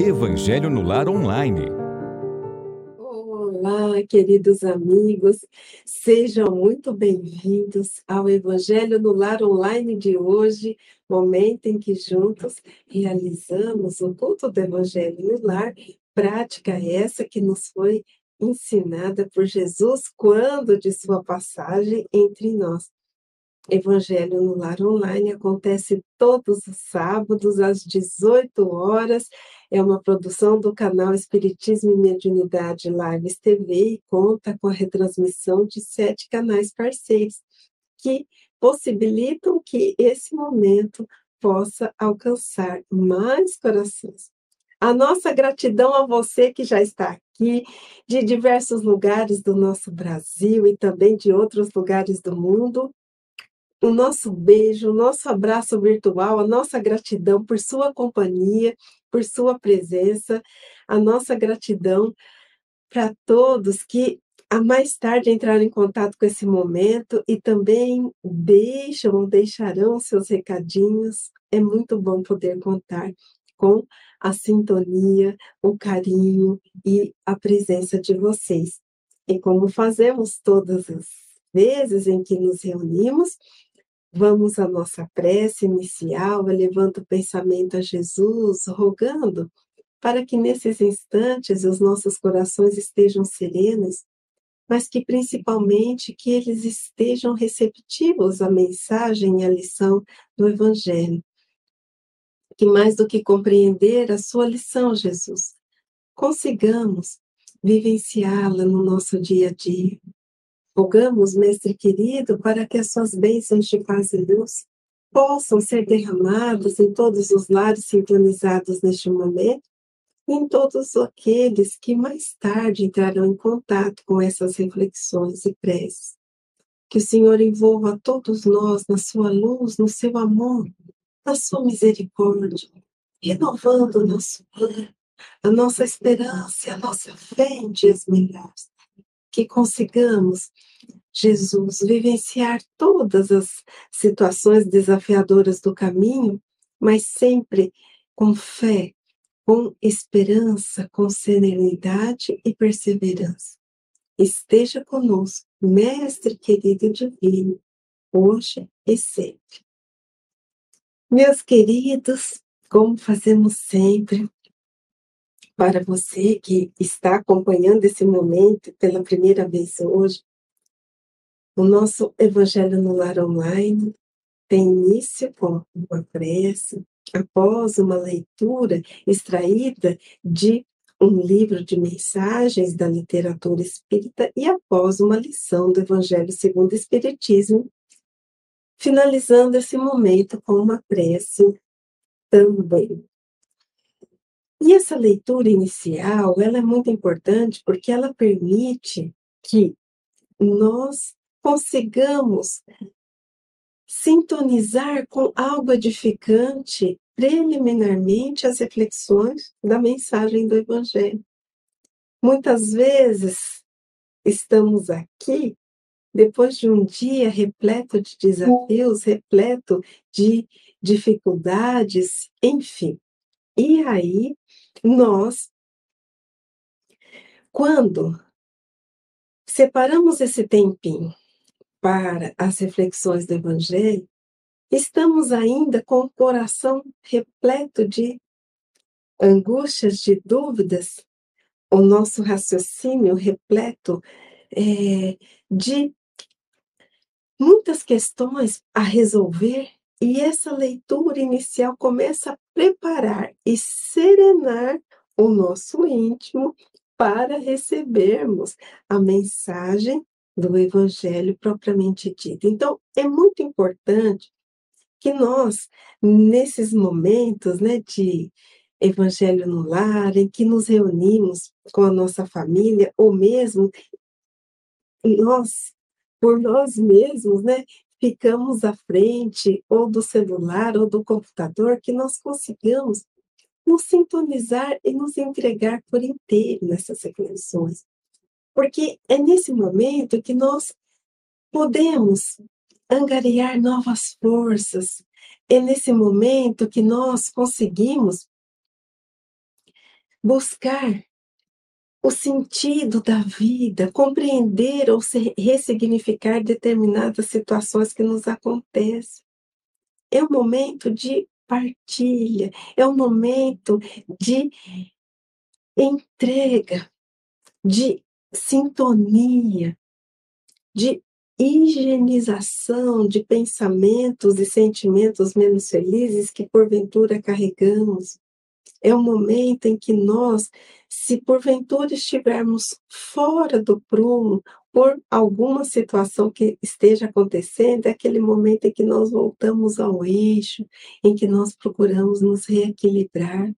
Evangelho no Lar Online. Olá, queridos amigos, sejam muito bem-vindos ao Evangelho no Lar Online de hoje, momento em que juntos realizamos o culto do Evangelho no Lar, prática essa que nos foi ensinada por Jesus quando de sua passagem entre nós. Evangelho no Lar Online acontece todos os sábados às 18 horas. É uma produção do canal Espiritismo e Mediunidade Lives TV e conta com a retransmissão de sete canais parceiros que possibilitam que esse momento possa alcançar mais corações. A nossa gratidão a você que já está aqui, de diversos lugares do nosso Brasil e também de outros lugares do mundo o nosso beijo, o nosso abraço virtual, a nossa gratidão por sua companhia, por sua presença, a nossa gratidão para todos que a mais tarde entraram em contato com esse momento e também deixam ou deixarão seus recadinhos. É muito bom poder contar com a sintonia, o carinho e a presença de vocês. E como fazemos todas as vezes em que nos reunimos, Vamos à nossa prece inicial, elevando o pensamento a Jesus, rogando para que nesses instantes os nossos corações estejam serenos, mas que principalmente que eles estejam receptivos à mensagem e à lição do Evangelho. Que mais do que compreender a sua lição, Jesus, consigamos vivenciá-la no nosso dia a dia, Rogamos, Mestre querido, para que as suas bênçãos de paz e luz possam ser derramadas em todos os lares sintonizados neste momento e em todos aqueles que mais tarde entrarão em contato com essas reflexões e preces. Que o Senhor envolva todos nós na sua luz, no seu amor, na sua misericórdia, renovando o nosso plano, a nossa esperança a nossa fé em dias melhores que consigamos, Jesus, vivenciar todas as situações desafiadoras do caminho, mas sempre com fé, com esperança, com serenidade e perseverança. Esteja conosco, Mestre querido divino, hoje e sempre. Meus queridos, como fazemos sempre, para você que está acompanhando esse momento pela primeira vez hoje, o nosso Evangelho no Lar Online tem início com uma prece, após uma leitura extraída de um livro de mensagens da literatura espírita e após uma lição do Evangelho segundo o Espiritismo, finalizando esse momento com uma prece também. E essa leitura inicial, ela é muito importante porque ela permite que nós consigamos sintonizar com algo edificante preliminarmente as reflexões da mensagem do Evangelho. Muitas vezes estamos aqui depois de um dia repleto de desafios, repleto de dificuldades, enfim. E aí nós, quando separamos esse tempinho para as reflexões do Evangelho, estamos ainda com o coração repleto de angústias, de dúvidas, o nosso raciocínio repleto é, de muitas questões a resolver e essa leitura inicial começa a preparar e serenar o nosso íntimo para recebermos a mensagem do Evangelho propriamente dito. Então, é muito importante que nós, nesses momentos né, de Evangelho no lar, em que nos reunimos com a nossa família, ou mesmo nós, por nós mesmos, né, ficamos à frente ou do celular ou do computador, que nós consigamos nos sintonizar e nos entregar por inteiro nessas reflexões. Porque é nesse momento que nós podemos angariar novas forças, é nesse momento que nós conseguimos buscar o sentido da vida, compreender ou ressignificar determinadas situações que nos acontecem. É um momento de partilha, é um momento de entrega, de sintonia, de higienização de pensamentos e sentimentos menos felizes que porventura carregamos. É o momento em que nós, se porventura estivermos fora do prumo por alguma situação que esteja acontecendo, é aquele momento em que nós voltamos ao eixo, em que nós procuramos nos reequilibrar.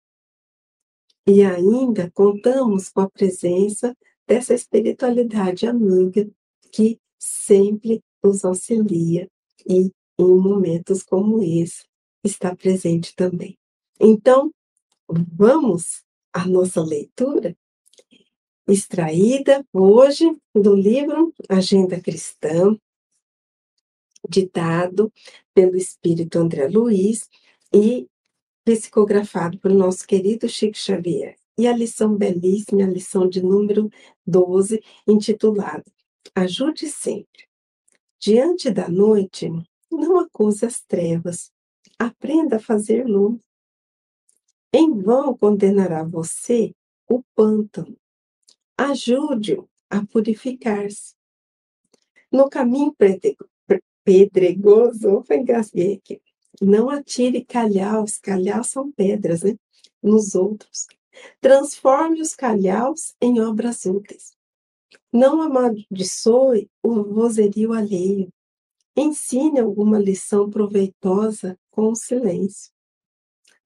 E ainda contamos com a presença dessa espiritualidade amiga que sempre nos auxilia e em momentos como esse está presente também. Então, vamos à nossa leitura extraída hoje do livro Agenda Cristã, ditado pelo espírito André Luiz e psicografado pelo nosso querido Chico Xavier. E a lição belíssima, a lição de número 12, intitulada Ajude sempre. Diante da noite, não acuse as trevas. Aprenda a fazer luz. Em vão condenará você o pântano. Ajude-o a purificar-se. No caminho pedregoso. Não atire calhaus, calhaus são pedras, né? Nos outros. Transforme os calhaus em obras úteis. Não amaldiçoe o vozerio alheio. Ensine alguma lição proveitosa com o silêncio.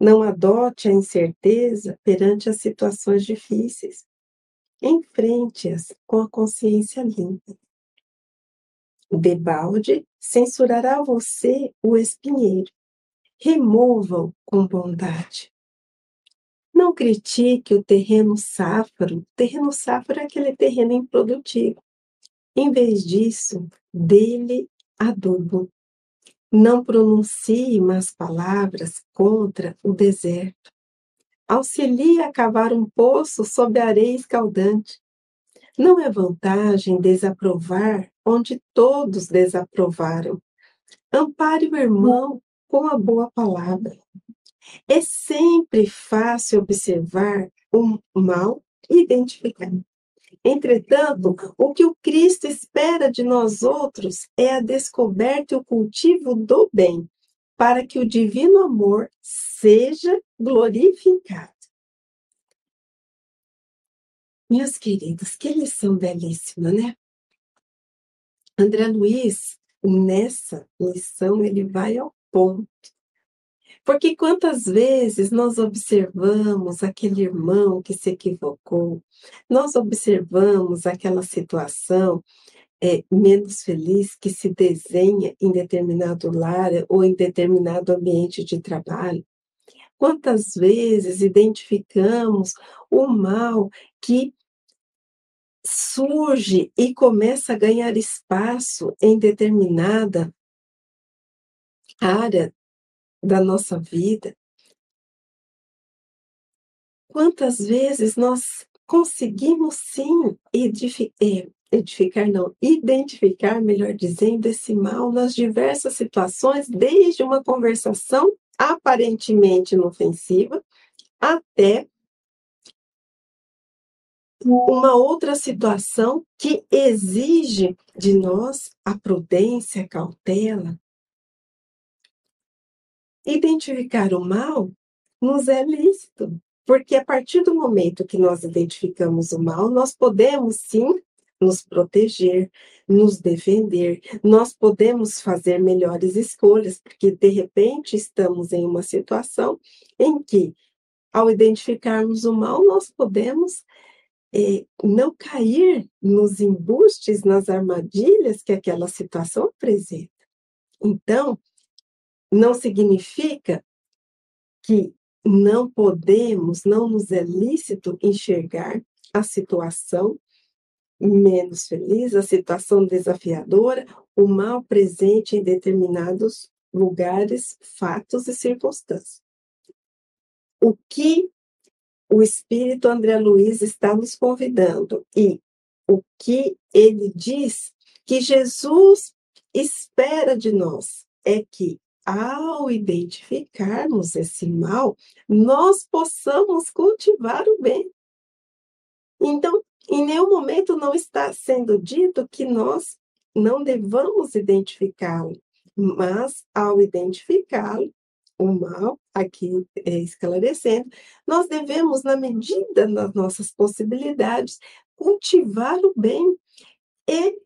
Não adote a incerteza perante as situações difíceis. Enfrente-as com a consciência limpa. Debalde censurará você o espinheiro. Remova-o com bondade. Não critique o terreno sáfaro. O terreno sáfaro é aquele terreno improdutivo. Em vez disso, dele adubo. Não pronuncie más palavras contra o deserto. Auxilie a cavar um poço sob areia escaldante. Não é vantagem desaprovar onde todos desaprovaram. Ampare o irmão com a boa palavra. É sempre fácil observar o mal e identificar. Entretanto, o que o Cristo espera de nós outros é a descoberta e o cultivo do bem, para que o divino amor seja glorificado. Meus queridos, que lição belíssima, né? André Luiz, nessa lição, ele vai ao ponto. Porque quantas vezes nós observamos aquele irmão que se equivocou, nós observamos aquela situação é, menos feliz que se desenha em determinado lar ou em determinado ambiente de trabalho. Quantas vezes identificamos o mal que surge e começa a ganhar espaço em determinada área da nossa vida. Quantas vezes nós conseguimos sim edificar, é, edificar não, identificar, melhor dizendo, esse mal nas diversas situações, desde uma conversação aparentemente inofensiva até uma outra situação que exige de nós a prudência, a cautela, Identificar o mal nos é lícito, porque a partir do momento que nós identificamos o mal, nós podemos sim nos proteger, nos defender, nós podemos fazer melhores escolhas, porque de repente estamos em uma situação em que, ao identificarmos o mal, nós podemos é, não cair nos embustes, nas armadilhas que aquela situação apresenta. Então, não significa que não podemos, não nos é lícito enxergar a situação menos feliz, a situação desafiadora, o mal presente em determinados lugares, fatos e circunstâncias. O que o Espírito André Luiz está nos convidando e o que ele diz que Jesus espera de nós é que ao identificarmos esse mal, nós possamos cultivar o bem. Então, em nenhum momento não está sendo dito que nós não devamos identificá-lo, mas ao identificá-lo, o mal, aqui é esclarecendo, nós devemos, na medida das nossas possibilidades, cultivar o bem e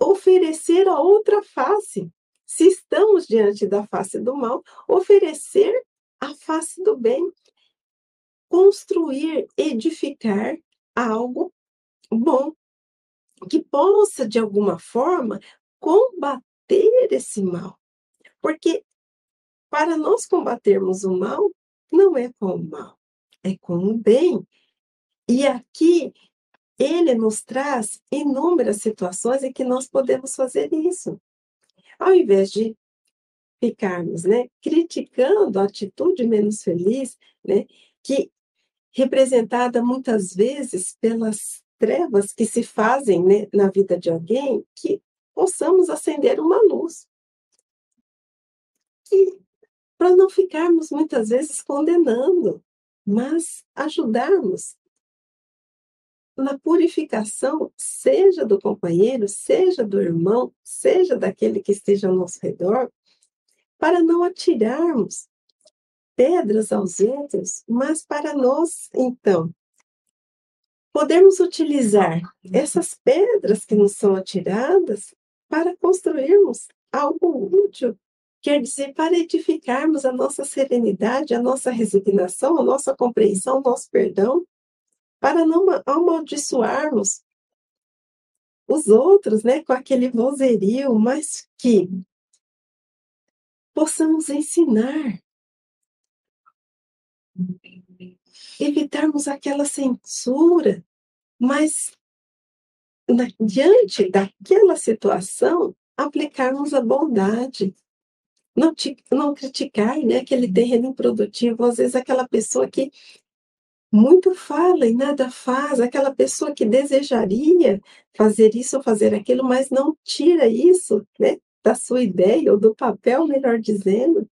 oferecer a outra face. Se estamos diante da face do mal, oferecer a face do bem, construir, edificar algo bom que possa, de alguma forma, combater esse mal. Porque para nós combatermos o mal, não é com o mal, é com o bem. E aqui ele nos traz inúmeras situações em que nós podemos fazer isso. Ao invés de ficarmos, né, criticando a atitude menos feliz, né, que representada muitas vezes pelas trevas que se fazem né, na vida de alguém, que possamos acender uma luz. Para não ficarmos muitas vezes condenando, mas ajudarmos na purificação, seja do companheiro, seja do irmão, seja daquele que esteja ao nosso redor, para não atirarmos pedras aos outros, mas para nós, então, podemos utilizar essas pedras que nos são atiradas para construirmos algo útil, quer dizer, para edificarmos a nossa serenidade, a nossa resignação, a nossa compreensão, o nosso perdão, para não amaldiçoarmos os outros, né, com aquele vozerio, mas que possamos ensinar, evitarmos aquela censura, mas na, diante daquela situação, aplicarmos a bondade. Não, te, não criticar né, aquele terreno improdutivo, às vezes aquela pessoa que muito fala e nada faz, aquela pessoa que desejaria fazer isso ou fazer aquilo, mas não tira isso né, da sua ideia ou do papel, melhor dizendo.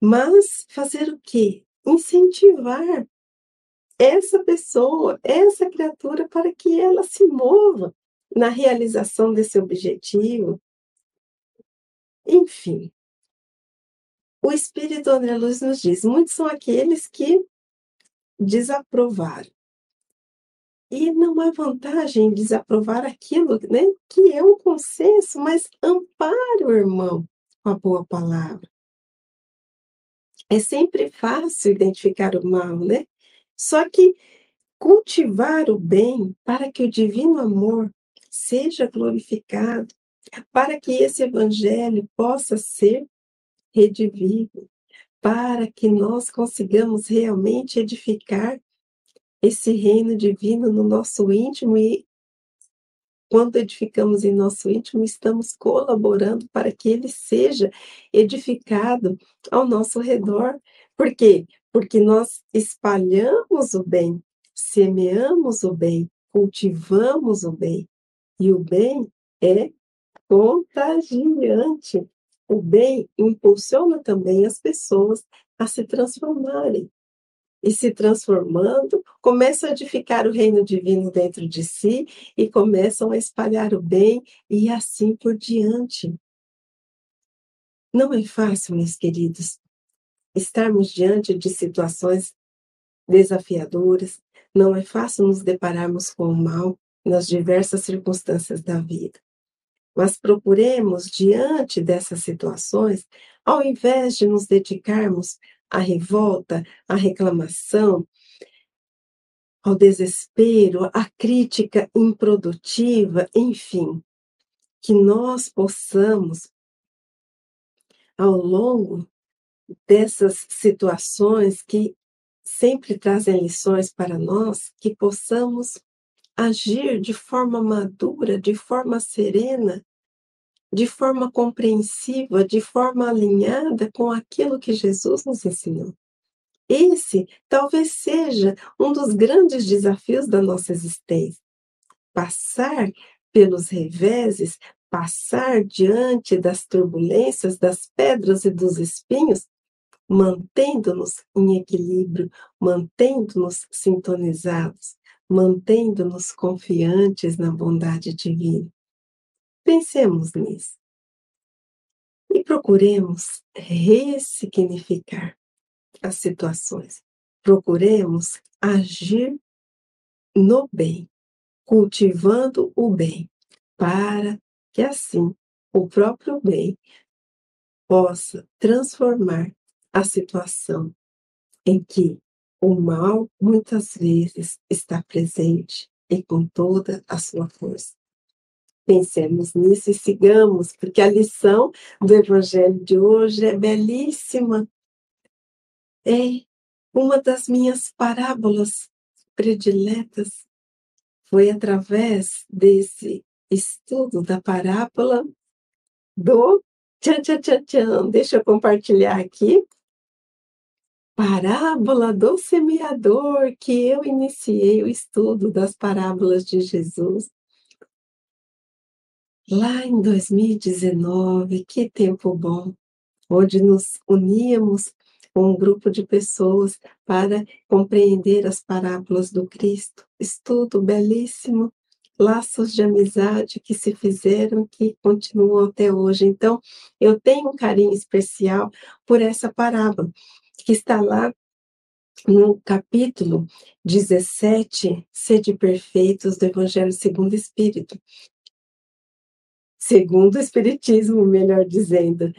Mas fazer o quê? incentivar essa pessoa, essa criatura, para que ela se mova na realização desse objetivo. Enfim, o Espírito André Luz nos diz: muitos são aqueles que desaprovaram. E não há vantagem em desaprovar aquilo né, que é um consenso, mas ampare o irmão com a boa palavra é sempre fácil identificar o mal, né? Só que cultivar o bem para que o divino amor seja glorificado, para que esse evangelho possa ser redivivo, para que nós consigamos realmente edificar esse reino divino no nosso íntimo e quando edificamos em nosso íntimo, estamos colaborando para que ele seja edificado ao nosso redor. Por quê? Porque nós espalhamos o bem, semeamos o bem, cultivamos o bem. E o bem é contagiante. O bem impulsiona também as pessoas a se transformarem e se transformando, começam a edificar o reino divino dentro de si e começam a espalhar o bem e assim por diante. Não é fácil, meus queridos, estarmos diante de situações desafiadoras, não é fácil nos depararmos com o mal nas diversas circunstâncias da vida. Mas procuremos, diante dessas situações, ao invés de nos dedicarmos à revolta, à reclamação, ao desespero, à crítica improdutiva, enfim, que nós possamos, ao longo dessas situações que sempre trazem lições para nós, que possamos agir de forma madura, de forma serena, de forma compreensiva, de forma alinhada com aquilo que Jesus nos ensinou. esse talvez seja um dos grandes desafios da nossa existência. Passar pelos reveses, passar diante das turbulências, das pedras e dos espinhos, mantendo-nos em equilíbrio, mantendo-nos sintonizados, mantendo-nos confiantes na bondade divina. Pensemos nisso. E procuremos ressignificar as situações. Procuremos agir no bem, cultivando o bem, para que assim o próprio bem possa transformar a situação em que o mal muitas vezes está presente e com toda a sua força. Pensemos nisso e sigamos, porque a lição do Evangelho de hoje é belíssima. É uma das minhas parábolas prediletas. Foi através desse estudo da parábola do tchan, tchan, tchan, tchan. Deixa eu compartilhar aqui parábola do semeador, que eu iniciei o estudo das parábolas de Jesus. Lá em 2019, que tempo bom, onde nos uníamos com um grupo de pessoas para compreender as parábolas do Cristo. Estudo belíssimo, laços de amizade que se fizeram, que continuam até hoje. Então, eu tenho um carinho especial por essa parábola que está lá no capítulo 17, Sede Perfeitos, do Evangelho segundo o Espírito. Segundo o Espiritismo, melhor dizendo.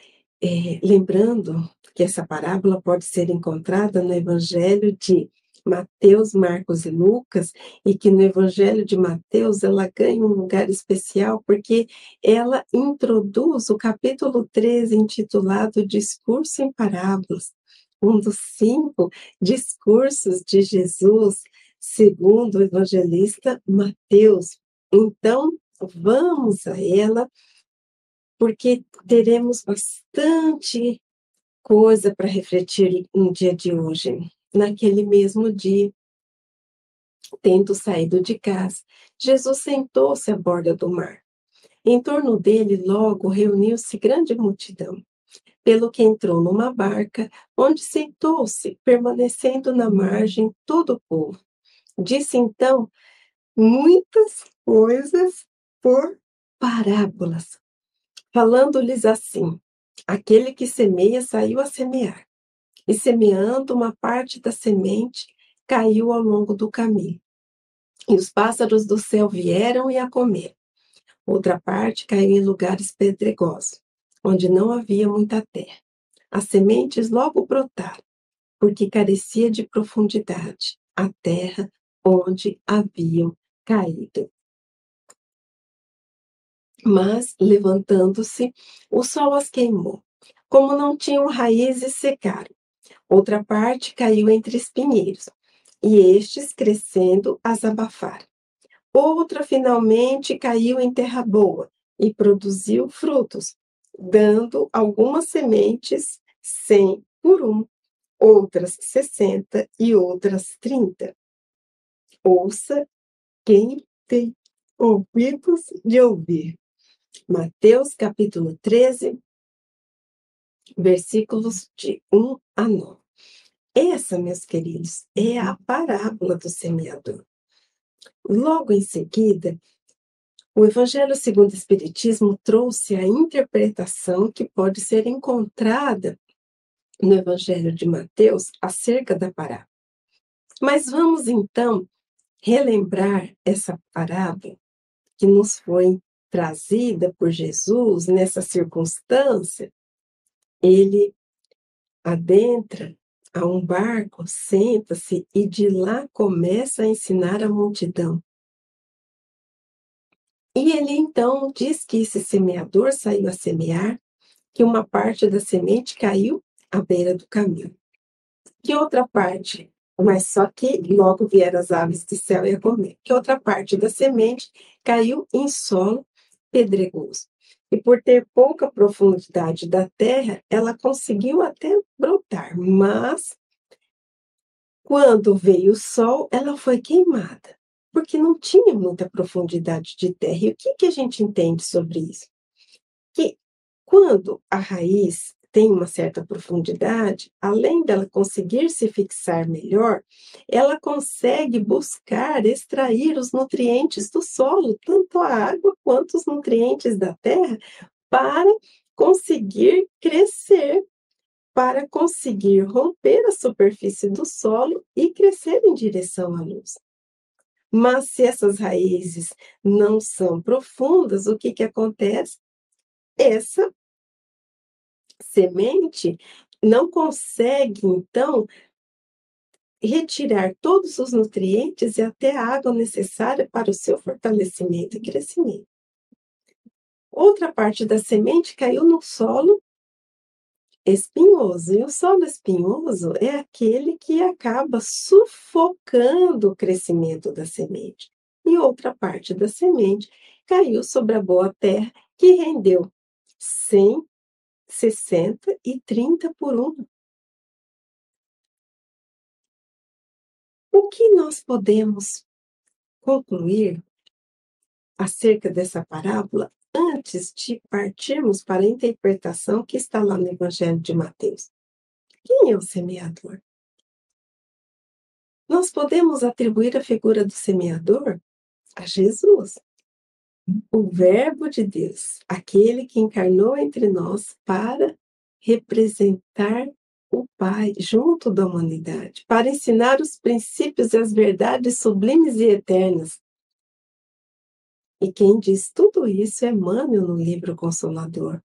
É, lembrando que essa parábola pode ser encontrada no Evangelho de Mateus, Marcos e Lucas, e que no Evangelho de Mateus ela ganha um lugar especial porque ela introduz o capítulo 13, intitulado Discurso em Parábolas um dos cinco discursos de Jesus, segundo o evangelista Mateus. Então, vamos a ela, porque teremos bastante coisa para refletir no dia de hoje. Naquele mesmo dia, tendo saído de casa, Jesus sentou-se à borda do mar. Em torno dele, logo, reuniu-se grande multidão pelo que entrou numa barca, onde sentou-se, permanecendo na margem todo o povo. Disse então muitas coisas por parábolas, falando-lhes assim: aquele que semeia saiu a semear, e semeando uma parte da semente, caiu ao longo do caminho. E os pássaros do céu vieram e a comeram. Outra parte caiu em lugares pedregosos onde não havia muita terra. As sementes logo brotaram, porque carecia de profundidade a terra onde haviam caído. Mas, levantando-se, o sol as queimou. Como não tinham raízes, secaram. Outra parte caiu entre espinheiros, e estes, crescendo, as abafaram. Outra, finalmente, caiu em terra boa e produziu frutos, dando algumas sementes 100 por um, outras 60 e outras 30. Ouça quem tem ouvidos de ouvir. Mateus capítulo 13, versículos de 1 a 9. Essa, meus queridos, é a parábola do semeador. Logo em seguida, o Evangelho segundo o Espiritismo trouxe a interpretação que pode ser encontrada no Evangelho de Mateus acerca da parábola. Mas vamos então relembrar essa parábola que nos foi trazida por Jesus nessa circunstância. Ele adentra a um barco, senta-se e de lá começa a ensinar a multidão. E ele então diz que esse semeador saiu a semear, que uma parte da semente caiu à beira do caminho. Que outra parte, mas só que logo vieram as aves do céu e a comer. Que outra parte da semente caiu em solo pedregoso. E por ter pouca profundidade da terra, ela conseguiu até brotar, mas quando veio o sol, ela foi queimada, porque não tinha muita profundidade de terra. E o que, que a gente entende sobre isso? Que quando a raiz tem uma certa profundidade, além dela conseguir se fixar melhor, ela consegue buscar extrair os nutrientes do solo, tanto a água quanto os nutrientes da terra, para conseguir crescer, para conseguir romper a superfície do solo e crescer em direção à luz. Mas se essas raízes não são profundas, o que, que acontece? Essa semente não consegue, então, retirar todos os nutrientes e até a água necessária para o seu fortalecimento e crescimento. Outra parte da semente caiu no solo espinhoso, e o solo espinhoso é aquele que acaba sufocando o crescimento da semente. E outra parte da semente caiu sobre a boa terra, que rendeu 100 60 e 30 por 1. O que nós podemos concluir acerca dessa parábola antes de partirmos para a interpretação que está lá no Evangelho de Mateus? Quem é o semeador? Nós podemos atribuir a figura do semeador a Jesus o Verbo de Deus, aquele que encarnou entre nós para representar o Pai junto da humanidade, para ensinar os princípios e as verdades sublimes e eternas. E quem diz tudo isso é Emmanuel no livro Consolador.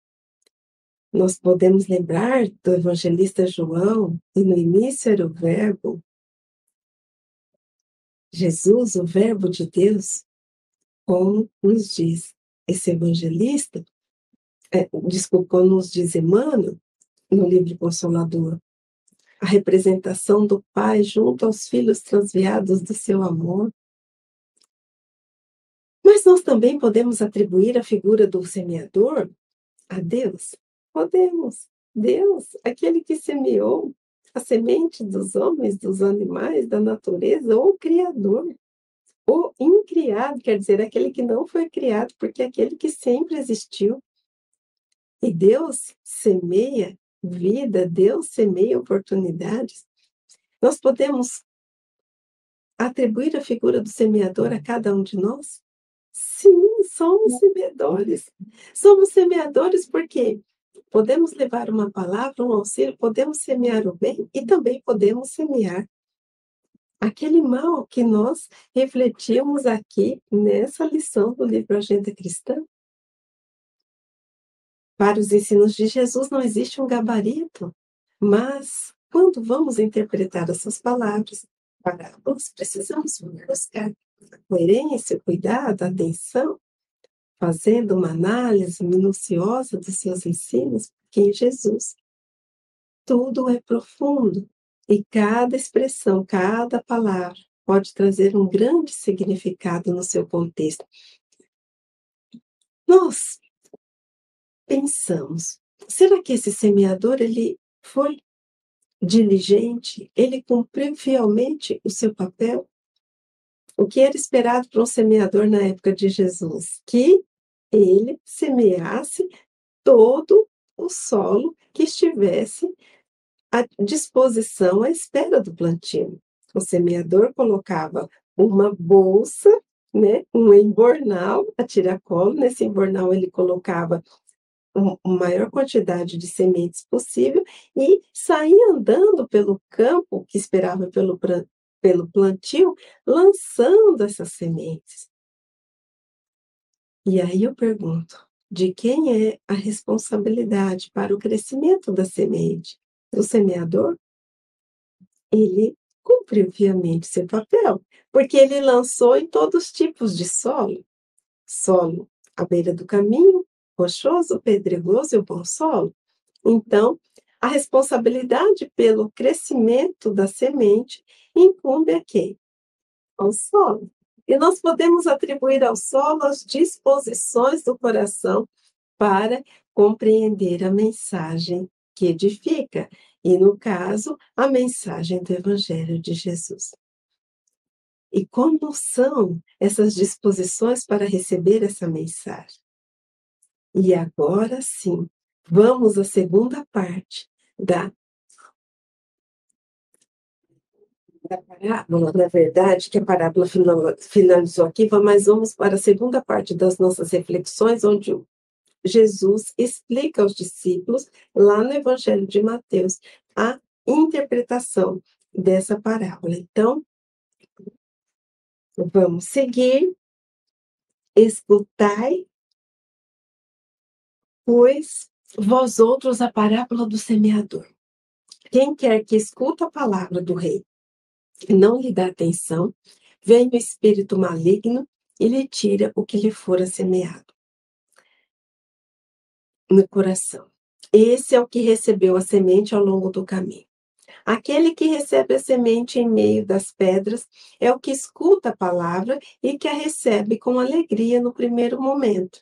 Nós podemos lembrar do evangelista João, e no início era o Verbo. Jesus, o Verbo de Deus, como nos diz esse evangelista, é, desculpa, como nos diz Emmanuel, no livro Consolador, a representação do Pai junto aos filhos transviados do seu amor. Mas nós também podemos atribuir a figura do semeador a Deus? Podemos. Deus, aquele que semeou a semente dos homens, dos animais, da natureza, ou o Criador. O incriado quer dizer aquele que não foi criado, porque é aquele que sempre existiu. E Deus semeia vida, Deus semeia oportunidades. Nós podemos atribuir a figura do semeador a cada um de nós? Sim, somos semeadores. Somos semeadores porque podemos levar uma palavra, um auxílio, podemos semear o bem e também podemos semear aquele mal que nós refletimos aqui nessa lição do livro Agenda Cristã. Para os ensinos de Jesus não existe um gabarito, mas quando vamos interpretar essas palavras, parábolas, precisamos buscar coerência, cuidado, atenção, fazendo uma análise minuciosa dos seus ensinos, porque em Jesus tudo é profundo, e cada expressão, cada palavra pode trazer um grande significado no seu contexto. Nós pensamos, será que esse semeador ele foi diligente? Ele cumpriu fielmente o seu papel? O que era esperado para um semeador na época de Jesus? Que ele semeasse todo o solo que estivesse à disposição à espera do plantio. O semeador colocava uma bolsa, né, um embornal a tiracolo. Nesse embornal ele colocava a maior quantidade de sementes possível e saía andando pelo campo que esperava pelo, pelo plantio, lançando essas sementes. E aí eu pergunto, de quem é a responsabilidade para o crescimento da semente? Do semeador, ele cumpriu fiamente seu papel, porque ele lançou em todos os tipos de solo. Solo à beira do caminho, rochoso, pedregoso e o bom solo. Então, a responsabilidade pelo crescimento da semente incumbe a quem? Ao solo. E nós podemos atribuir ao solo as disposições do coração para compreender a mensagem que edifica. e, no caso, a mensagem do Evangelho de Jesus. E como são essas disposições para receber essa mensagem? E agora sim, vamos à segunda parte da, da parábola, na verdade, que a parábola finalizou aqui, mas vamos para a segunda parte das nossas reflexões, onde Jesus explica aos discípulos, lá no Evangelho de Mateus, a interpretação dessa parábola. Então, vamos seguir. Escutai, pois, vós outros a parábola do semeador. Quem quer que escuta a palavra do rei e não lhe dá atenção, vem o espírito maligno e lhe tira o que lhe fora semeado no coração. Esse é o que recebeu a semente ao longo do caminho. Aquele que recebe a semente em meio das pedras é o que escuta a palavra e que a recebe com alegria no primeiro momento,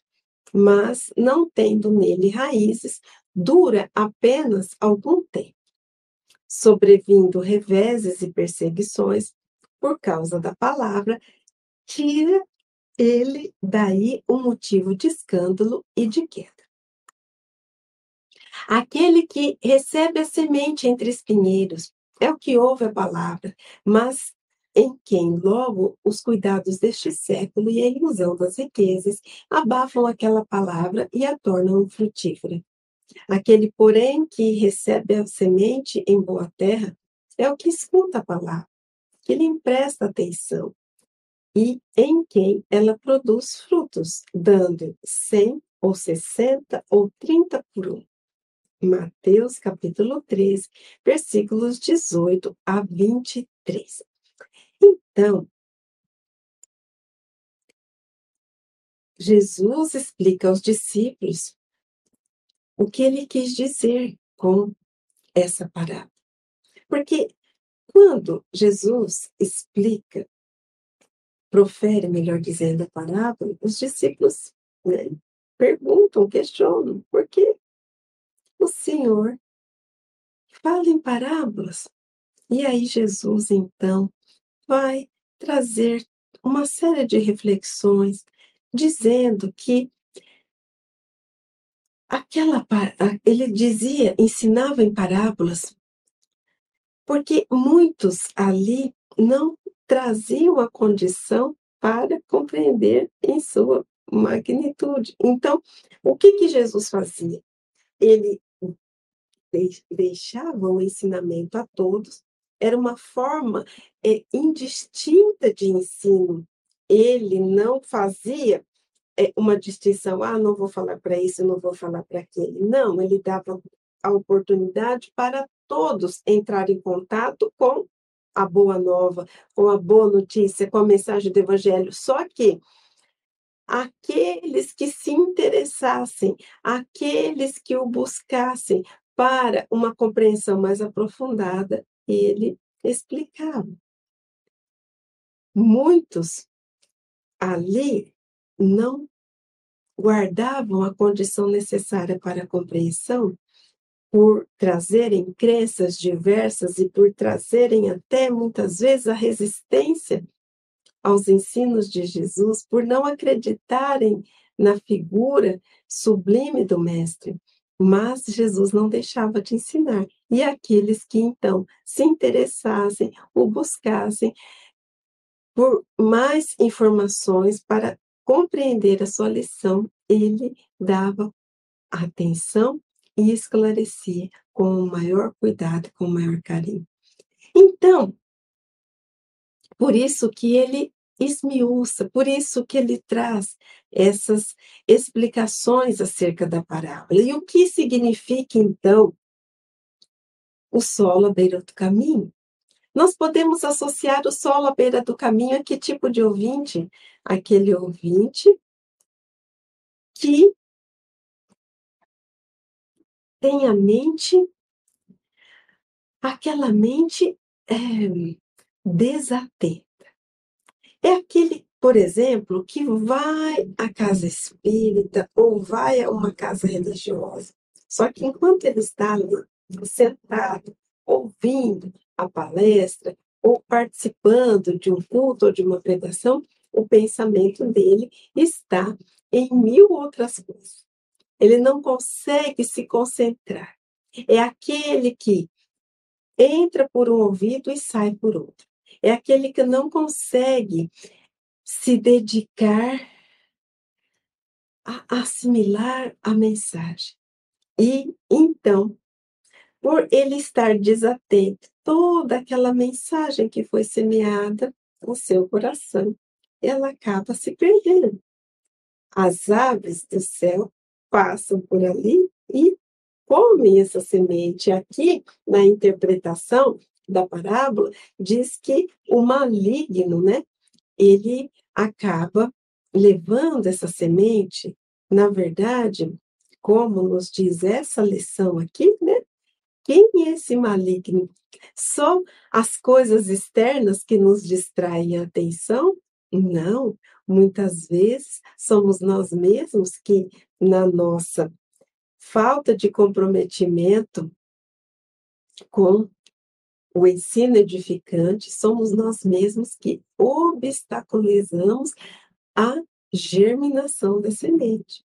mas não tendo nele raízes, dura apenas algum tempo. Sobrevindo reveses e perseguições por causa da palavra, tira ele daí um motivo de escândalo e de queda. Aquele que recebe a semente entre espinheiros é o que ouve a palavra, mas em quem logo os cuidados deste século e a ilusão das riquezas abafam aquela palavra e a tornam frutífera. Aquele, porém, que recebe a semente em boa terra é o que escuta a palavra, que lhe empresta atenção e em quem ela produz frutos, dando cem ou sessenta ou trinta por um. Mateus capítulo 13, versículos 18 a 23. Então, Jesus explica aos discípulos o que ele quis dizer com essa parábola. Porque quando Jesus explica, profere, melhor dizendo, a parábola, os discípulos né, perguntam, questionam, por quê? O Senhor fala em parábolas. E aí Jesus, então, vai trazer uma série de reflexões, dizendo que aquela ele dizia, ensinava em parábolas, porque muitos ali não traziam a condição para compreender em sua magnitude. Então, o que que Jesus fazia? Ele deixava o ensinamento a todos, era uma forma é, indistinta de ensino. Ele não fazia é, uma distinção, ah, não vou falar para isso, não vou falar para aquele. Não, ele dava a oportunidade para todos entrar em contato com a boa nova, com a boa notícia, com a mensagem do evangelho. Só que aqueles que se interessassem, aqueles que o buscassem, para uma compreensão mais aprofundada, ele explicava. Muitos ali não guardavam a condição necessária para a compreensão por trazerem crenças diversas e por trazerem até muitas vezes a resistência aos ensinos de Jesus, por não acreditarem na figura sublime do Mestre. Mas Jesus não deixava de ensinar. E aqueles que então se interessassem ou buscassem por mais informações para compreender a sua lição, ele dava atenção e esclarecia com o maior cuidado, com o maior carinho. Então, por isso que ele esmiuça, por isso que ele traz essas explicações acerca da parábola. E o que significa, então, o solo à beira do caminho? Nós podemos associar o solo à beira do caminho a que tipo de ouvinte? Aquele ouvinte que tem a mente, aquela mente é, desatenta. É aquele, por exemplo, que vai à casa espírita ou vai a uma casa religiosa. Só que enquanto ele está ali sentado, ouvindo a palestra, ou participando de um culto ou de uma pregação, o pensamento dele está em mil outras coisas. Ele não consegue se concentrar. É aquele que entra por um ouvido e sai por outro. É aquele que não consegue se dedicar a assimilar a mensagem. E então, por ele estar desatento, toda aquela mensagem que foi semeada no seu coração, ela acaba se perdendo. As aves do céu passam por ali e comem essa semente. Aqui, na interpretação da parábola, diz que o maligno, né, ele acaba levando essa semente, na verdade, como nos diz essa lição aqui, né? Quem é esse maligno? Só as coisas externas que nos distraem a atenção? Não, muitas vezes somos nós mesmos que, na nossa falta de comprometimento com o ensino edificante, somos nós mesmos que obstaculizamos a germinação da semente.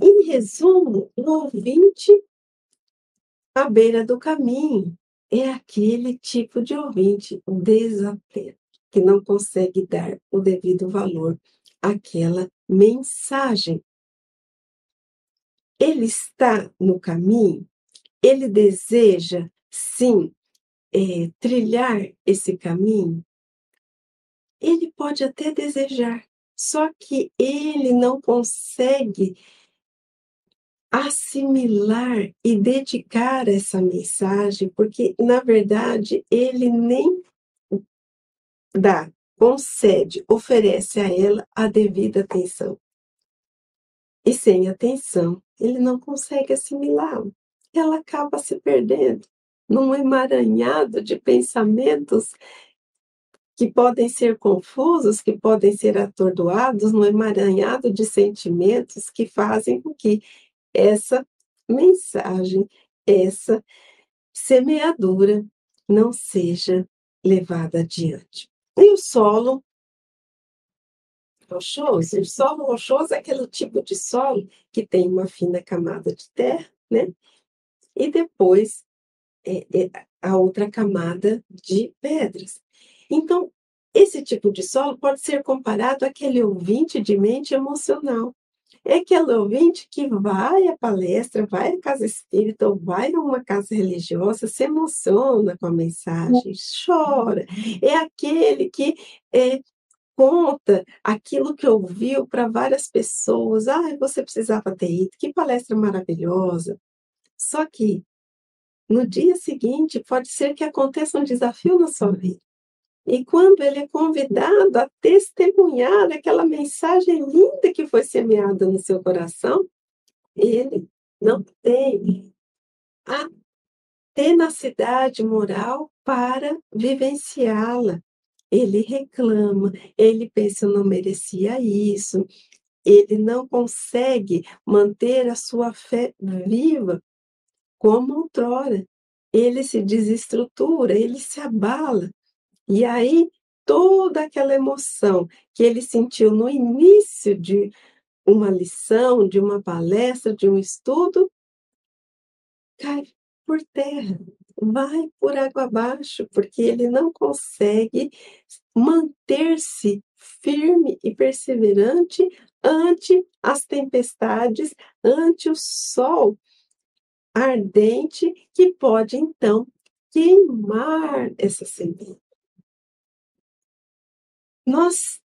Em resumo, o ouvinte à beira do caminho é aquele tipo de ouvinte desatento, que não consegue dar o devido valor àquela mensagem. Ele está no caminho, ele deseja, sim, é, trilhar esse caminho, ele pode até desejar, só que ele não consegue assimilar e dedicar essa mensagem, porque, na verdade, ele nem dá, concede, oferece a ela a devida atenção. E sem atenção, ele não consegue assimilá-la. Ela acaba se perdendo num emaranhado de pensamentos que podem ser confusos, que podem ser atordoados no emaranhado de sentimentos que fazem com que essa mensagem, essa semeadura não seja levada adiante. E o solo rochoso? O solo rochoso é aquele tipo de solo que tem uma fina camada de terra, né? E depois é, é a outra camada de pedras. Então, esse tipo de solo pode ser comparado àquele ouvinte de mente emocional. É aquele ouvinte que vai à palestra, vai à casa espírita ou vai a uma casa religiosa, se emociona com a mensagem, chora. É aquele que é, conta aquilo que ouviu para várias pessoas. Ah, você precisava ter ido, que palestra maravilhosa. Só que no dia seguinte pode ser que aconteça um desafio na sua vida. E quando ele é convidado a testemunhar aquela mensagem linda que foi semeada no seu coração, ele não tem a tenacidade moral para vivenciá-la. Ele reclama, ele pensa, eu não merecia isso, ele não consegue manter a sua fé viva como outrora. Ele se desestrutura, ele se abala. E aí, toda aquela emoção que ele sentiu no início de uma lição, de uma palestra, de um estudo, cai por terra, vai por água abaixo, porque ele não consegue manter-se firme e perseverante ante as tempestades, ante o sol ardente que pode então queimar essa semente. Nós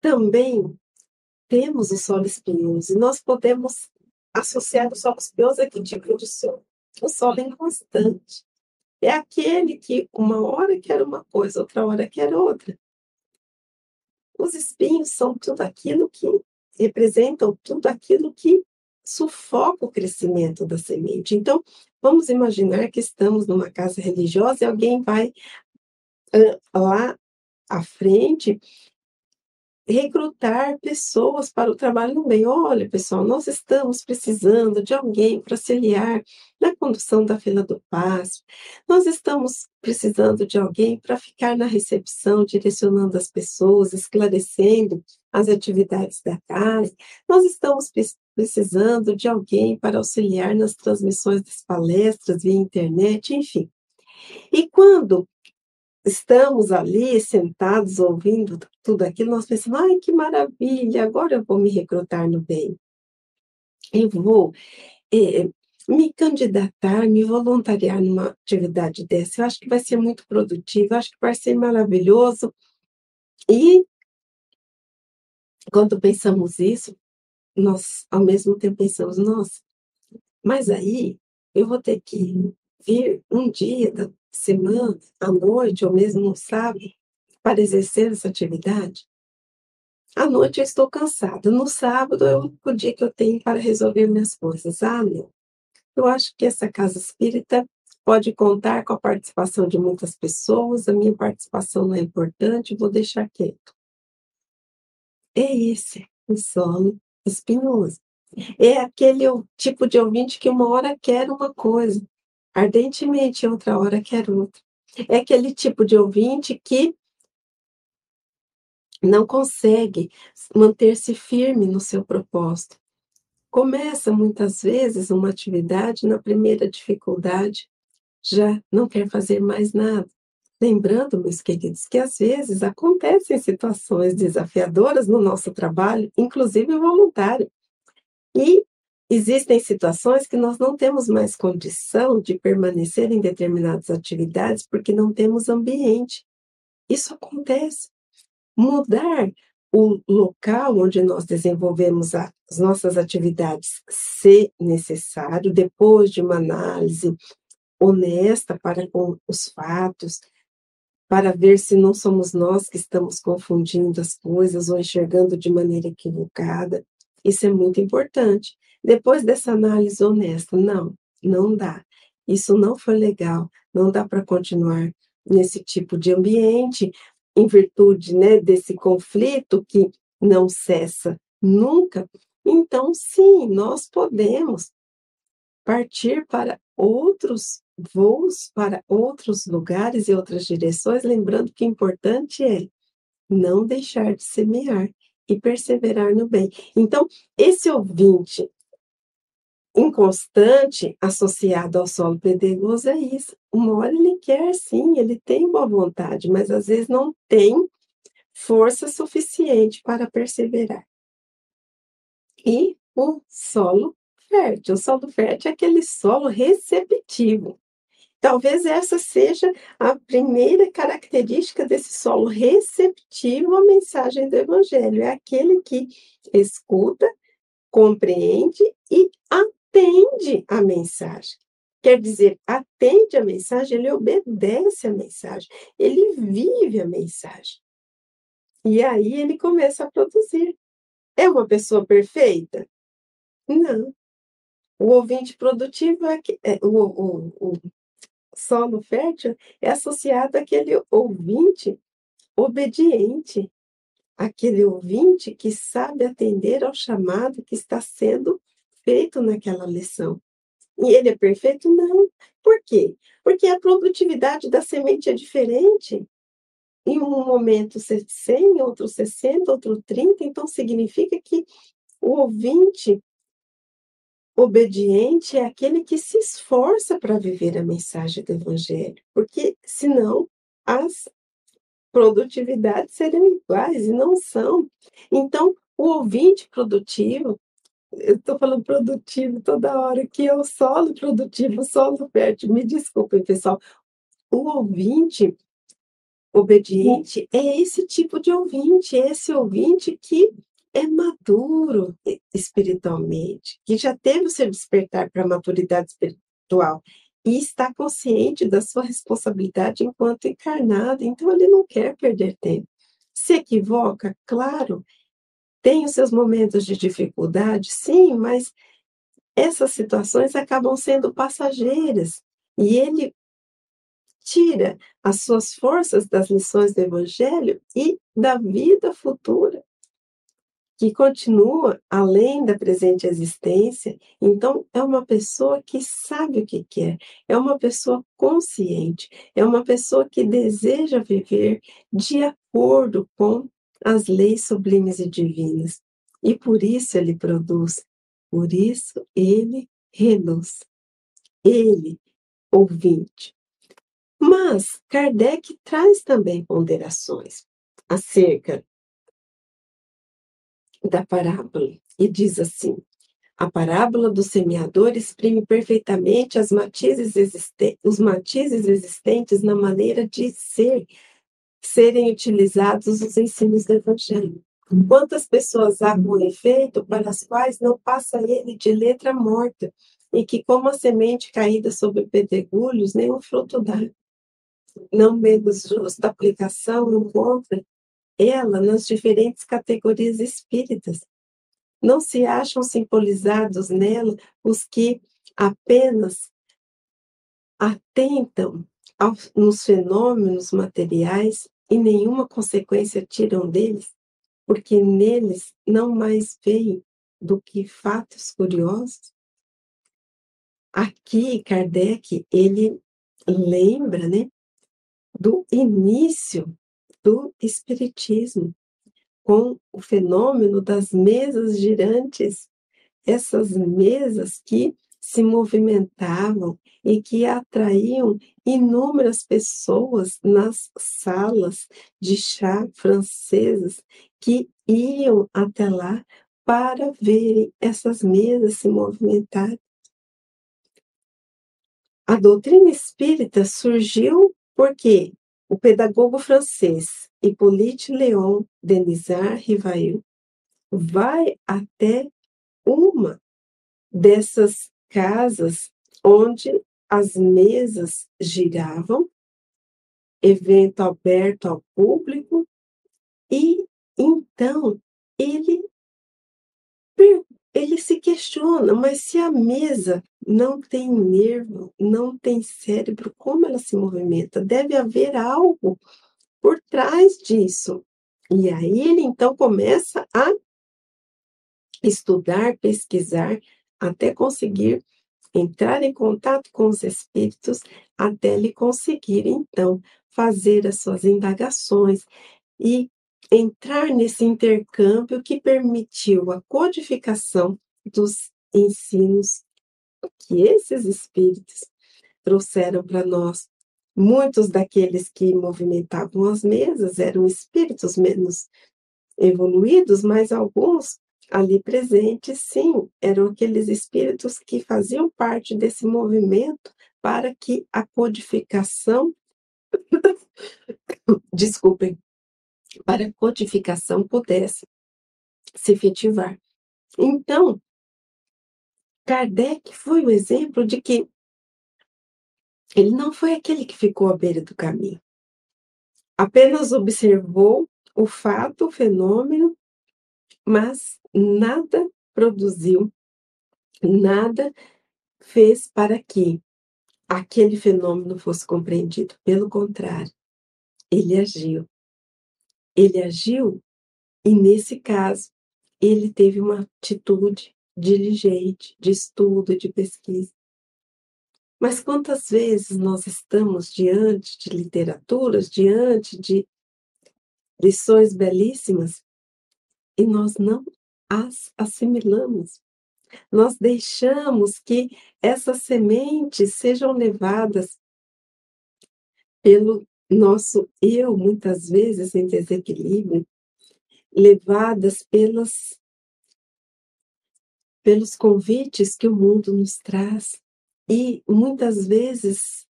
também temos o solo espinhoso e nós podemos associar o solo espinhoso a que tipo de solo? O solo inconstante. É aquele que uma hora quer uma coisa, outra hora quer outra. Os espinhos são tudo aquilo que representam tudo aquilo que sufoca o crescimento da semente. Então, vamos imaginar que estamos numa casa religiosa e alguém vai lá à frente recrutar pessoas para o trabalho no bem. Olha, pessoal, nós estamos precisando de alguém para auxiliar na condução da fila do passo. Nós estamos precisando de alguém para ficar na recepção, direcionando as pessoas, esclarecendo as atividades da casa. Nós estamos precisando de alguém para auxiliar nas transmissões das palestras via internet, enfim. E quando estamos ali sentados ouvindo tudo aquilo, nós pensamos, ai, que maravilha, agora eu vou me recrutar no bem. Eu vou é, me candidatar, me voluntariar numa atividade dessa. Eu acho que vai ser muito produtivo, eu acho que vai ser maravilhoso. E quando pensamos isso, nós ao mesmo tempo pensamos, nossa, mas aí eu vou ter que vir um dia da semana, à noite, ou mesmo no sábado, para exercer essa atividade? À noite eu estou cansada, no sábado é o dia que eu tenho para resolver minhas coisas. Ah, não. Eu acho que essa casa espírita pode contar com a participação de muitas pessoas, a minha participação não é importante, vou deixar quieto. É esse o solo espinhoso. É aquele tipo de ouvinte que uma hora quer uma coisa, ardentemente, outra hora quer outra. É aquele tipo de ouvinte que não consegue manter-se firme no seu propósito. Começa muitas vezes uma atividade, na primeira dificuldade, já não quer fazer mais nada. Lembrando, meus queridos, que às vezes acontecem situações desafiadoras no nosso trabalho, inclusive voluntário. E Existem situações que nós não temos mais condição de permanecer em determinadas atividades porque não temos ambiente. Isso acontece. Mudar o local onde nós desenvolvemos as nossas atividades, se necessário, depois de uma análise honesta para com os fatos, para ver se não somos nós que estamos confundindo as coisas ou enxergando de maneira equivocada. Isso é muito importante. Depois dessa análise honesta, não, não dá. Isso não foi legal, não dá para continuar nesse tipo de ambiente, em virtude né, desse conflito que não cessa nunca. Então, sim, nós podemos partir para outros voos, para outros lugares e outras direções, lembrando que o importante é não deixar de semear e perseverar no bem. Então, esse ouvinte inconstante associado ao solo pedregoso é isso. Uma hora ele quer sim, ele tem boa vontade, mas às vezes não tem força suficiente para perseverar. E o solo fértil. O solo fértil é aquele solo receptivo. Talvez essa seja a primeira característica desse solo receptivo à mensagem do Evangelho. É aquele que escuta, compreende e atende a mensagem. Quer dizer, atende a mensagem, ele obedece a mensagem, ele vive a mensagem. E aí ele começa a produzir. É uma pessoa perfeita? Não. O ouvinte produtivo é, é o, o, o solo fértil é associado àquele ouvinte obediente, aquele ouvinte que sabe atender ao chamado que está sendo feito naquela lição. E ele é perfeito? Não. Por quê? Porque a produtividade da semente é diferente. Em um momento 100, outro 60, outro 30, então significa que o ouvinte obediente é aquele que se esforça para viver a mensagem do Evangelho, porque senão as produtividades seriam iguais e não são. Então, o ouvinte produtivo, eu estou falando produtivo toda hora, que é o solo produtivo, solo fértil. Me desculpem, pessoal. O ouvinte obediente é esse tipo de ouvinte, é esse ouvinte que é maduro espiritualmente, que já teve o seu despertar para a maturidade espiritual e está consciente da sua responsabilidade enquanto encarnado, então ele não quer perder tempo. Se equivoca, claro, tem os seus momentos de dificuldade, sim, mas essas situações acabam sendo passageiras e ele tira as suas forças das lições do Evangelho e da vida futura que continua além da presente existência, então é uma pessoa que sabe o que quer, é uma pessoa consciente, é uma pessoa que deseja viver de acordo com as leis sublimes e divinas. E por isso ele produz, por isso ele reluz. Ele, ouvinte. Mas Kardec traz também ponderações acerca da parábola e diz assim: a parábola do semeador exprime perfeitamente as matizes os matizes existentes na maneira de ser, serem utilizados os ensinos do Evangelho. Quantas pessoas há com efeito para as quais não passa ele de letra morta, e que, como a semente caída sobre pedregulhos, nenhum fruto dá. Não menos justa aplicação encontra ela nas diferentes categorias espíritas. Não se acham simbolizados nela os que apenas atentam aos, nos fenômenos materiais e nenhuma consequência tiram deles, porque neles não mais veem do que fatos curiosos? Aqui, Kardec, ele lembra, né, do início do Espiritismo, com o fenômeno das mesas girantes, essas mesas que se movimentavam e que atraíam inúmeras pessoas nas salas de chá francesas que iam até lá para verem essas mesas se movimentar. A doutrina espírita surgiu porque o pedagogo francês Hippolyte Léon Denisard Rivail vai até uma dessas casas onde as mesas giravam, evento aberto ao público, e então ele ele se questiona, mas se a mesa não tem nervo, não tem cérebro, como ela se movimenta? Deve haver algo por trás disso. E aí ele então começa a estudar, pesquisar, até conseguir entrar em contato com os espíritos, até ele conseguir então fazer as suas indagações e entrar nesse intercâmbio que permitiu a codificação dos ensinos que esses espíritos trouxeram para nós. Muitos daqueles que movimentavam as mesas eram espíritos menos evoluídos, mas alguns ali presentes, sim, eram aqueles espíritos que faziam parte desse movimento para que a codificação, desculpem, para a codificação pudesse se efetivar. Então, Kardec foi o exemplo de que ele não foi aquele que ficou à beira do caminho. Apenas observou o fato, o fenômeno, mas nada produziu, nada fez para que aquele fenômeno fosse compreendido. Pelo contrário, ele agiu ele agiu e, nesse caso, ele teve uma atitude diligente, de estudo, de pesquisa. Mas quantas vezes nós estamos diante de literaturas, diante de lições belíssimas e nós não as assimilamos? Nós deixamos que essas sementes sejam levadas pelo nosso eu, muitas vezes em desequilíbrio, levadas pelas, pelos convites que o mundo nos traz, e muitas vezes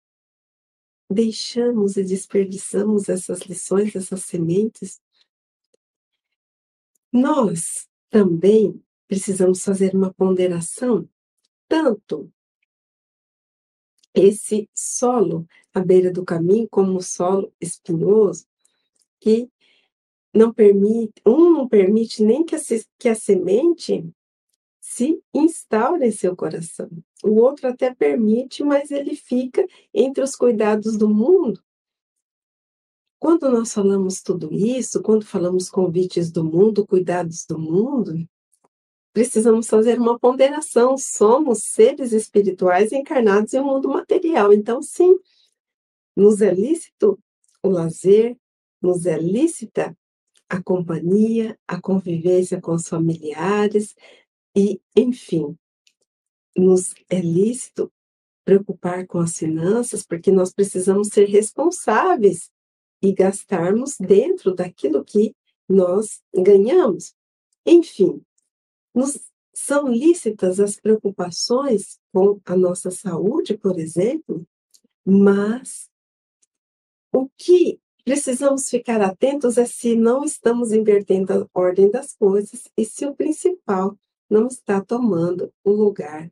deixamos e desperdiçamos essas lições, essas sementes. Nós também precisamos fazer uma ponderação, tanto esse solo à beira do caminho, como um solo espinhoso, que não permite, um não permite nem que a, que a semente se instaure em seu coração. O outro até permite, mas ele fica entre os cuidados do mundo Quando nós falamos tudo isso, quando falamos convites do mundo, cuidados do mundo, precisamos fazer uma ponderação. Somos seres espirituais encarnados em um mundo material. Então, sim, nos é lícito o lazer, nos é lícita a companhia, a convivência com os familiares e, enfim, nos é lícito preocupar com as finanças, porque nós precisamos ser responsáveis e gastarmos dentro daquilo que nós ganhamos. Enfim, nos são lícitas as preocupações com a nossa saúde, por exemplo, mas o que precisamos ficar atentos é se não estamos invertendo a ordem das coisas e se o principal não está tomando o lugar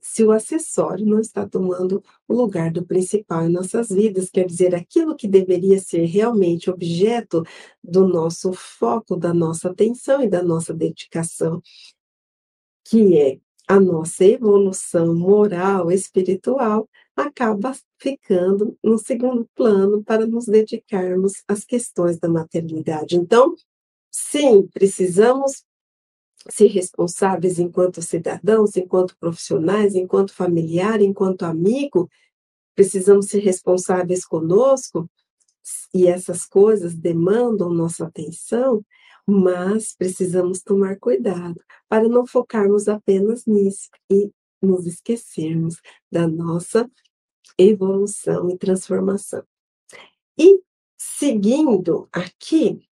se o acessório não está tomando o lugar do principal em nossas vidas, quer dizer, aquilo que deveria ser realmente objeto do nosso foco, da nossa atenção e da nossa dedicação, que é a nossa evolução moral, espiritual, acaba ficando no segundo plano para nos dedicarmos às questões da maternidade. Então, sim, precisamos ser responsáveis enquanto cidadãos, enquanto profissionais, enquanto familiar, enquanto amigo, precisamos ser responsáveis conosco, e essas coisas demandam nossa atenção, mas precisamos tomar cuidado para não focarmos apenas nisso e nos esquecermos da nossa evolução e transformação. E seguindo aqui,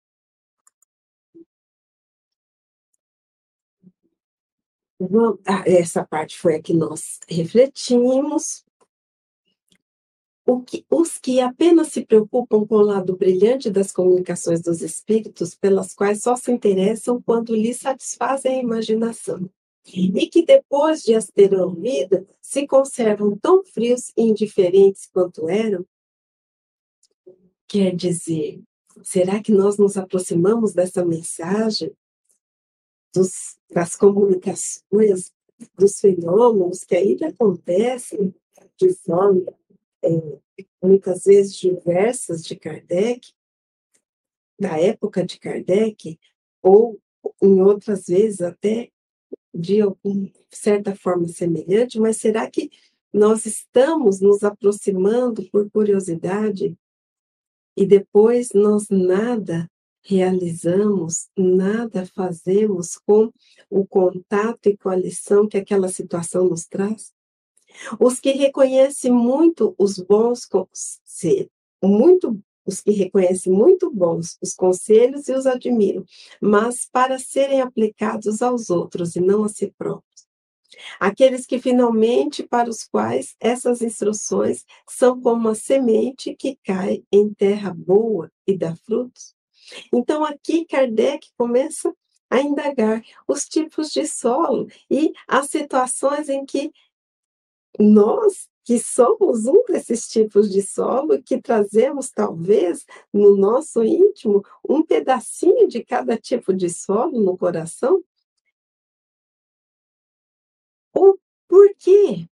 essa parte foi a que nós refletimos. Que, os que apenas se preocupam com o lado brilhante das comunicações dos espíritos, pelas quais só se interessam quando lhes satisfazem a imaginação, e que depois de as ter ouvido, se conservam tão frios e indiferentes quanto eram. Quer dizer, será que nós nos aproximamos dessa mensagem dos, das comunicações, dos fenômenos que ainda acontecem de forma, é, muitas vezes, diversas de Kardec, da época de Kardec, ou em outras vezes até de alguma certa forma semelhante, mas será que nós estamos nos aproximando por curiosidade e depois nós nada realizamos, nada fazemos com o contato e com a lição que aquela situação nos traz? Os que reconhecem muito os bons conselhos, muito os que reconhecem muito bons os conselhos e os admiram, mas para serem aplicados aos outros e não a si próprios. Aqueles que finalmente para os quais essas instruções são como uma semente que cai em terra boa e dá frutos. Então, aqui Kardec começa a indagar os tipos de solo e as situações em que nós, que somos um desses tipos de solo, que trazemos talvez no nosso íntimo um pedacinho de cada tipo de solo no coração, o porquê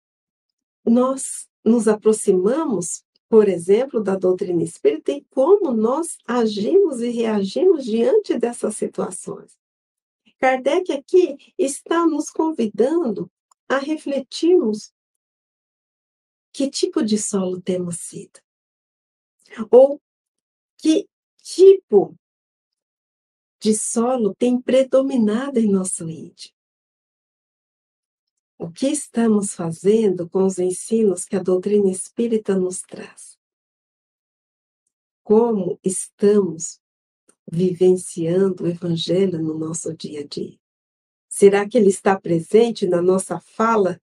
nós nos aproximamos por exemplo, da doutrina espírita e como nós agimos e reagimos diante dessas situações. Kardec aqui está nos convidando a refletirmos que tipo de solo temos sido, ou que tipo de solo tem predominado em nosso íntimo. O que estamos fazendo com os ensinos que a doutrina espírita nos traz? Como estamos vivenciando o Evangelho no nosso dia a dia? Será que ele está presente na nossa fala,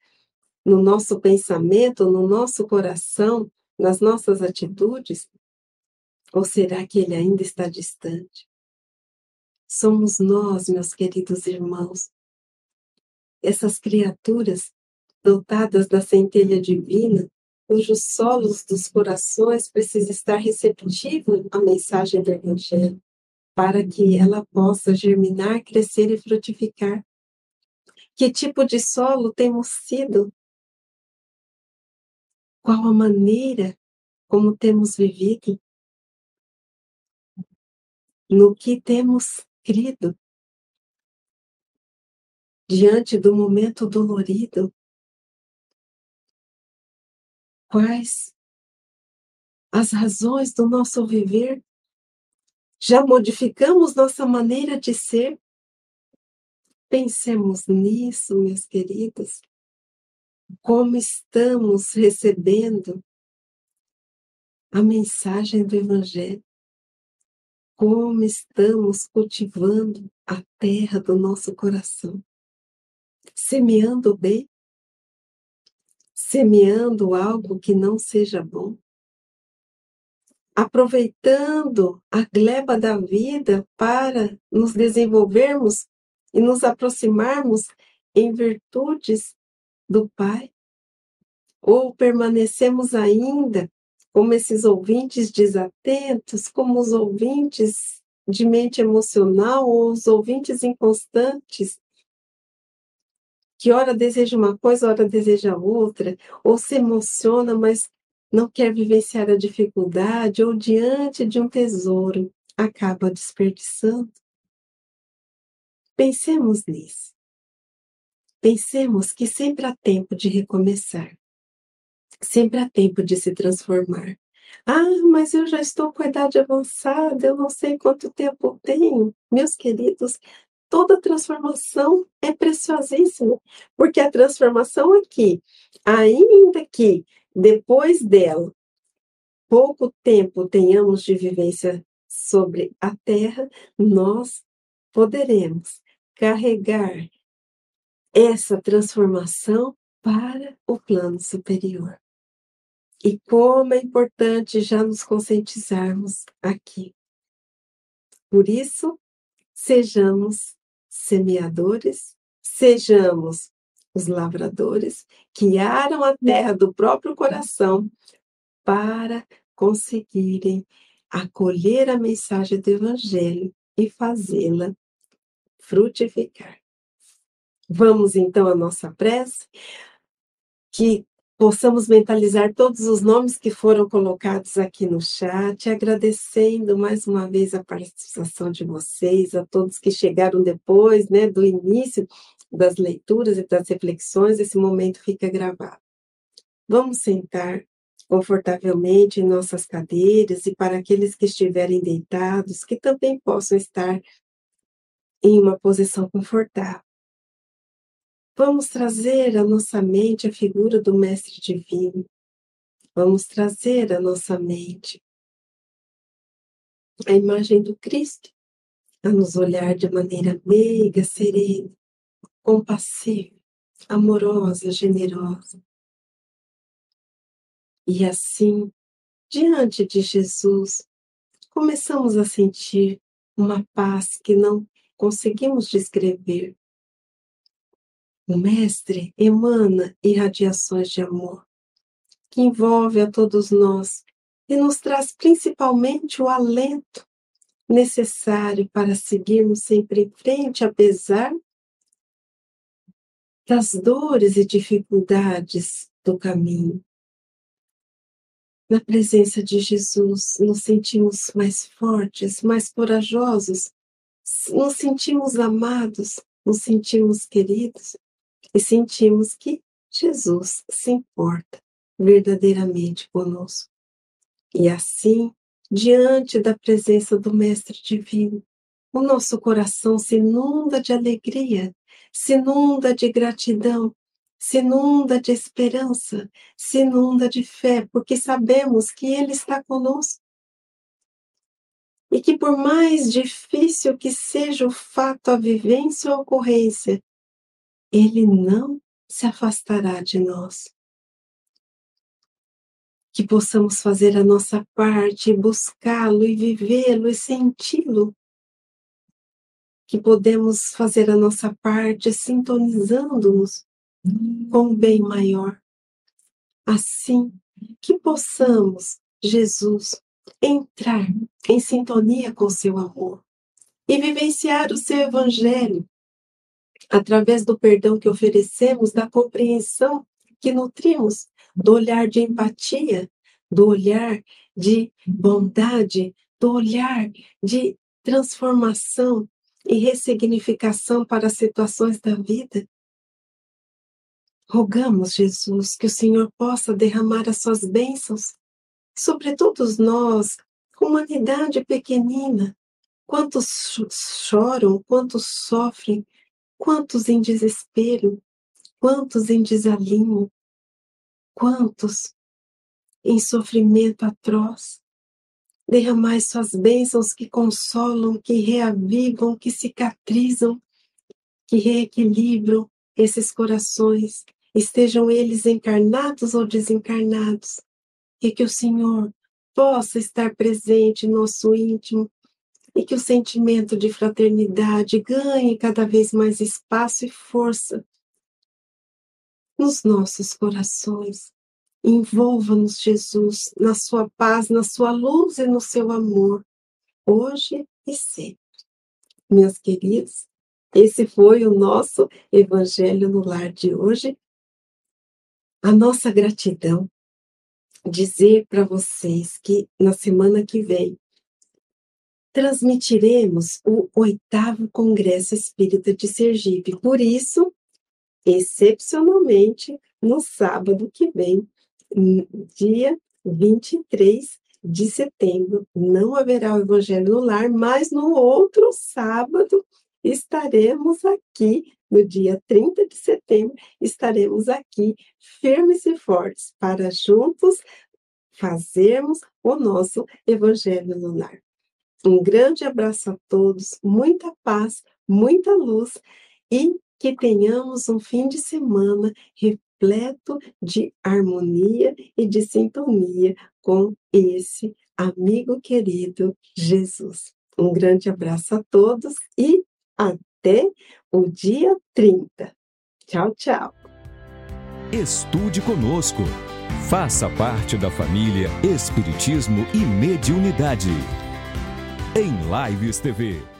no nosso pensamento, no nosso coração, nas nossas atitudes? Ou será que ele ainda está distante? Somos nós, meus queridos irmãos, essas criaturas dotadas da centelha divina, cujos solos dos corações precisam estar receptivos à mensagem do Evangelho, para que ela possa germinar, crescer e frutificar. Que tipo de solo temos sido? Qual a maneira como temos vivido? no que temos crido, diante do momento dolorido, quais as razões do nosso viver, já modificamos nossa maneira de ser. Pensemos nisso, meus queridos. Como estamos recebendo a mensagem do Evangelho? Como estamos cultivando a terra do nosso coração? Semeando bem? Semeando algo que não seja bom? aproveitando a gleba da vida para nos desenvolvermos e nos aproximarmos em virtudes do Pai? Ou permanecemos ainda como esses ouvintes desatentos, como os ouvintes de mente emocional ou os ouvintes inconstantes, que ora deseja uma coisa, ora deseja outra, ou se emociona, mas não quer vivenciar a dificuldade ou diante de um tesouro, acaba desperdiçando. Pensemos nisso. Pensemos que sempre há tempo de recomeçar. Sempre há tempo de se transformar. Ah, mas eu já estou com a idade avançada, eu não sei quanto tempo tenho. Meus queridos, toda transformação é preciosíssima, porque a transformação aqui, ainda que depois dela, pouco tempo tenhamos de vivência sobre a Terra, nós poderemos carregar essa transformação para o plano superior. E como é importante já nos conscientizarmos aqui. Por isso, sejamos semeadores, sejamos os lavradores que aram a terra do próprio coração para conseguirem acolher a mensagem do Evangelho e fazê-la frutificar. Vamos então à nossa prece, que possamos mentalizar todos os nomes que foram colocados aqui no chat, agradecendo mais uma vez a participação de vocês, a todos que chegaram depois, né, do início das leituras e das reflexões, esse momento fica gravado. Vamos sentar confortavelmente em nossas cadeiras e para aqueles que estiverem deitados, que também possam estar em uma posição confortável. Vamos trazer à nossa mente a figura do Mestre Divino. Vamos trazer à nossa mente a imagem do Cristo, a nos olhar de maneira meiga, serena, compassiva, amorosa, generosa. E assim, diante de Jesus, começamos a sentir uma paz que não conseguimos descrever. O Mestre emana irradiações de amor, que envolve a todos nós e nos traz principalmente o alento necessário para seguirmos sempre em frente, apesar das dores e dificuldades do caminho. Na presença de Jesus, nos sentimos mais fortes, mais corajosos, nos sentimos amados, nos sentimos queridos e sentimos que Jesus se importa verdadeiramente conosco. E assim, diante da presença do Mestre Divino, o nosso coração se inunda de alegria se inunda de gratidão, se inunda de esperança, se inunda de fé, porque sabemos que Ele está conosco. E que por mais difícil que seja o fato, a vivência ou a ocorrência, Ele não se afastará de nós. Que possamos fazer a nossa parte, buscá-lo e vivê-lo e senti-lo que podemos fazer a nossa parte sintonizando-nos com o bem maior. Assim que possamos, Jesus, entrar em sintonia com seu amor e vivenciar o seu evangelho através do perdão que oferecemos, da compreensão que nutrimos, do olhar de empatia, do olhar de bondade, do olhar de transformação e ressignificação para as situações da vida. Rogamos, Jesus, que o Senhor possa derramar as suas bênçãos sobre todos nós, humanidade pequenina. Quantos choram, quantos sofrem, quantos em desespero, quantos em desalinho, quantos em sofrimento atroz. Derramai suas bênçãos que consolam, que reavivam, que cicatrizam, que reequilibram esses corações, estejam eles encarnados ou desencarnados, e que o Senhor possa estar presente no nosso íntimo e que o sentimento de fraternidade ganhe cada vez mais espaço e força nos nossos corações. Envolva-nos, Jesus, na sua paz, na sua luz e no seu amor, hoje e sempre. Meus queridos, esse foi o nosso Evangelho no Lar de hoje. A nossa gratidão. Dizer para vocês que na semana que vem transmitiremos o oitavo Congresso Espírita de Sergipe. Por isso, excepcionalmente, no sábado que vem, dia 23 de setembro, não haverá o Evangelho no Lar, mas no outro sábado estaremos aqui, no dia 30 de setembro, estaremos aqui firmes e fortes para juntos fazermos o nosso Evangelho no Lar. Um grande abraço a todos, muita paz, muita luz e que tenhamos um fim de semana repleto de harmonia e de sintonia com esse amigo querido Jesus. Um grande abraço a todos e até o dia 30. Tchau, tchau. Estude conosco. Faça parte da família Espiritismo e Mediunidade. Em Lives TV.